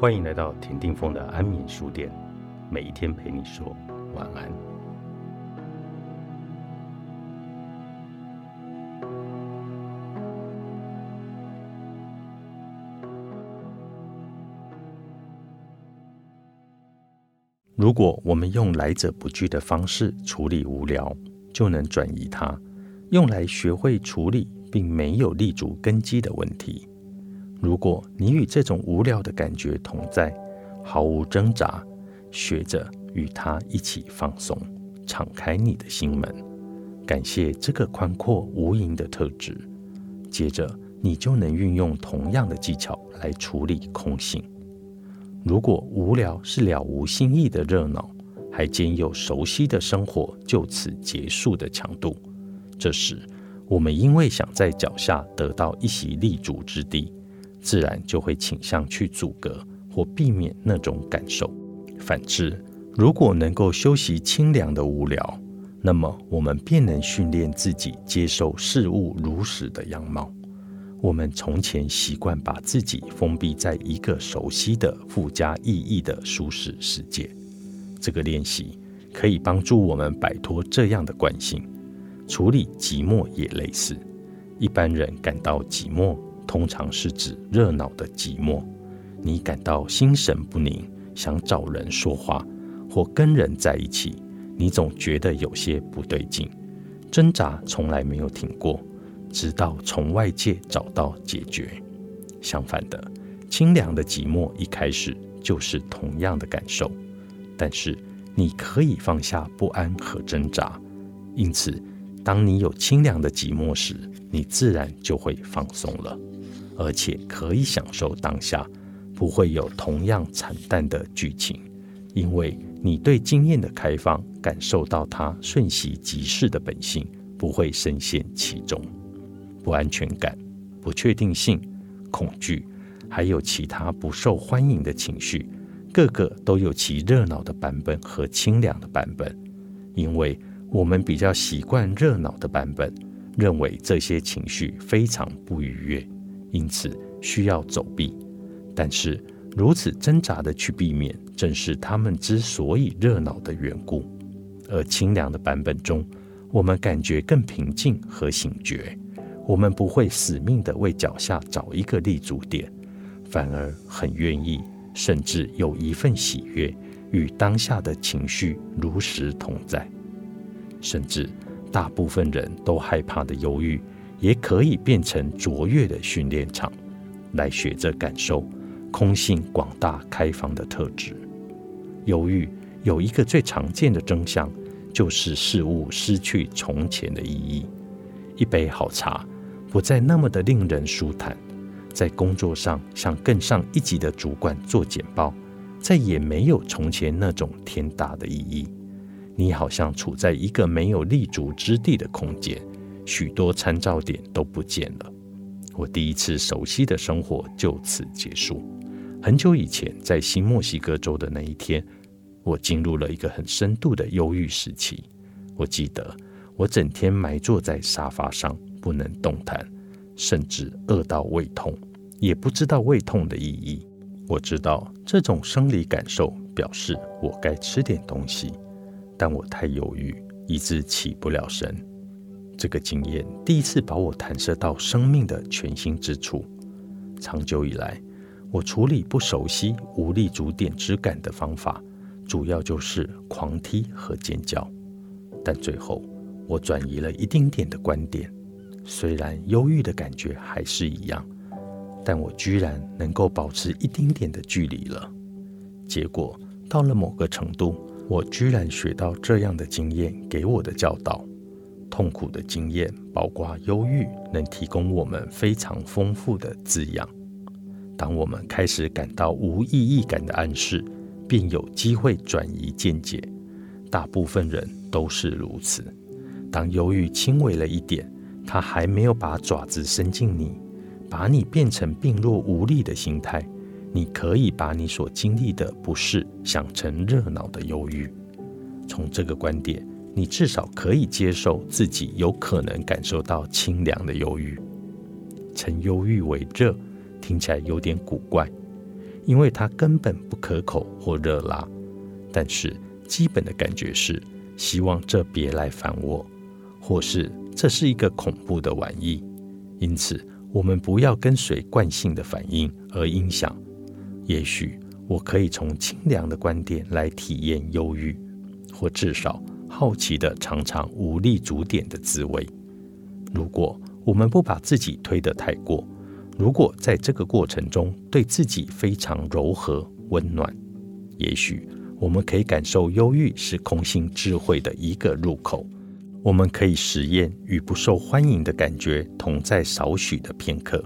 欢迎来到田定峰的安眠书店，每一天陪你说晚安。如果我们用来者不拒的方式处理无聊，就能转移它，用来学会处理并没有立足根基的问题。如果你与这种无聊的感觉同在，毫无挣扎，学着与它一起放松，敞开你的心门，感谢这个宽阔无垠的特质。接着，你就能运用同样的技巧来处理空性。如果无聊是了无新意的热闹，还兼有熟悉的生活就此结束的强度，这时我们因为想在脚下得到一席立足之地，自然就会倾向去阻隔或避免那种感受。反之，如果能够修习清凉的无聊，那么我们便能训练自己接受事物如实的样貌。我们从前习惯把自己封闭在一个熟悉的、附加意义的舒适世界。这个练习可以帮助我们摆脱这样的惯性。处理寂寞也类似。一般人感到寂寞，通常是指热闹的寂寞。你感到心神不宁，想找人说话或跟人在一起，你总觉得有些不对劲，挣扎从来没有停过。直到从外界找到解决。相反的，清凉的寂寞一开始就是同样的感受，但是你可以放下不安和挣扎。因此，当你有清凉的寂寞时，你自然就会放松了，而且可以享受当下，不会有同样惨淡的剧情，因为你对经验的开放，感受到它瞬息即逝的本性，不会深陷其中。不安全感、不确定性、恐惧，还有其他不受欢迎的情绪，个个都有其热闹的版本和清凉的版本。因为我们比较习惯热闹的版本，认为这些情绪非常不愉悦，因此需要走避。但是如此挣扎的去避免，正是他们之所以热闹的缘故。而清凉的版本中，我们感觉更平静和醒觉。我们不会死命的为脚下找一个立足点，反而很愿意，甚至有一份喜悦，与当下的情绪如实同在。甚至大部分人都害怕的忧郁，也可以变成卓越的训练场，来学着感受空性广大开放的特质。忧郁有一个最常见的真相，就是事物失去从前的意义。一杯好茶。不再那么的令人舒坦，在工作上向更上一级的主管做简报，再也没有从前那种天大的意义。你好像处在一个没有立足之地的空间，许多参照点都不见了。我第一次熟悉的生活就此结束。很久以前，在新墨西哥州的那一天，我进入了一个很深度的忧郁时期。我记得，我整天埋坐在沙发上。不能动弹，甚至饿到胃痛，也不知道胃痛的意义。我知道这种生理感受表示我该吃点东西，但我太犹豫，以致起不了身。这个经验第一次把我弹射到生命的全新之处。长久以来，我处理不熟悉、无力足点之感的方法，主要就是狂踢和尖叫。但最后，我转移了一丁点的观点。虽然忧郁的感觉还是一样，但我居然能够保持一丁点的距离了。结果到了某个程度，我居然学到这样的经验给我的教导：痛苦的经验，包括忧郁，能提供我们非常丰富的滋养。当我们开始感到无意义感的暗示，便有机会转移见解。大部分人都是如此。当忧郁轻微了一点，他还没有把爪子伸进你，把你变成病弱无力的心态。你可以把你所经历的不适想成热闹的忧郁。从这个观点，你至少可以接受自己有可能感受到清凉的忧郁。称忧郁为热，听起来有点古怪。因为它根本不可口或热辣。但是基本的感觉是希望这别来烦我，或是这是一个恐怖的玩意。因此，我们不要跟随惯性的反应而影响。也许我可以从清凉的观点来体验忧郁，或至少好奇的尝尝无力足点的滋味。如果我们不把自己推得太过，如果在这个过程中对自己非常柔和温暖，也许我们可以感受忧郁是空性智慧的一个入口。我们可以实验与不受欢迎的感觉同在少许的片刻，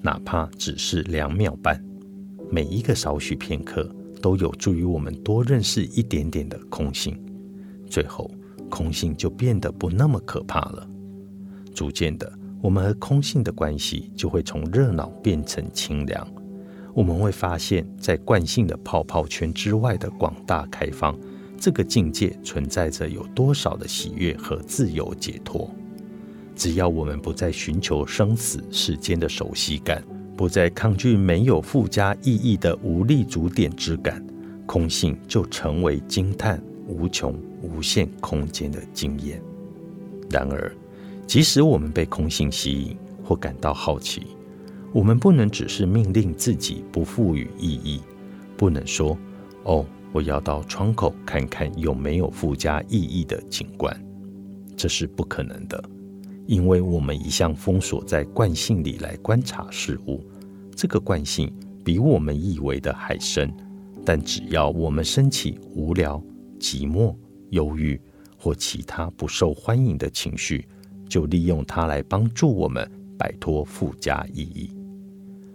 哪怕只是两秒半。每一个少许片刻都有助于我们多认识一点点的空性，最后空性就变得不那么可怕了。逐渐的。我们和空性的关系就会从热闹变成清凉。我们会发现，在惯性的泡泡圈之外的广大开放，这个境界存在着有多少的喜悦和自由解脱。只要我们不再寻求生死世间的熟悉感，不再抗拒没有附加意义的无力足点之感，空性就成为惊叹无穷无限空间的经验。然而，即使我们被空性吸引或感到好奇，我们不能只是命令自己不赋予意义，不能说：“哦，我要到窗口看看有没有附加意义的景观。”这是不可能的，因为我们一向封锁在惯性里来观察事物。这个惯性比我们以为的还深，但只要我们升起无聊、寂寞、忧郁或其他不受欢迎的情绪，就利用它来帮助我们摆脱附加意义。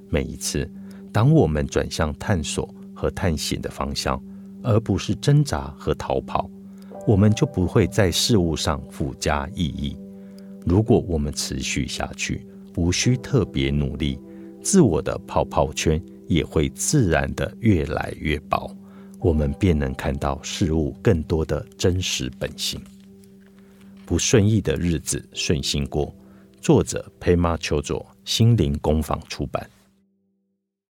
每一次，当我们转向探索和探险的方向，而不是挣扎和逃跑，我们就不会在事物上附加意义。如果我们持续下去，无需特别努力，自我的泡泡圈也会自然的越来越薄，我们便能看到事物更多的真实本性。不顺意的日子顺心过。作者：佩玛丘佐，心灵工坊出版。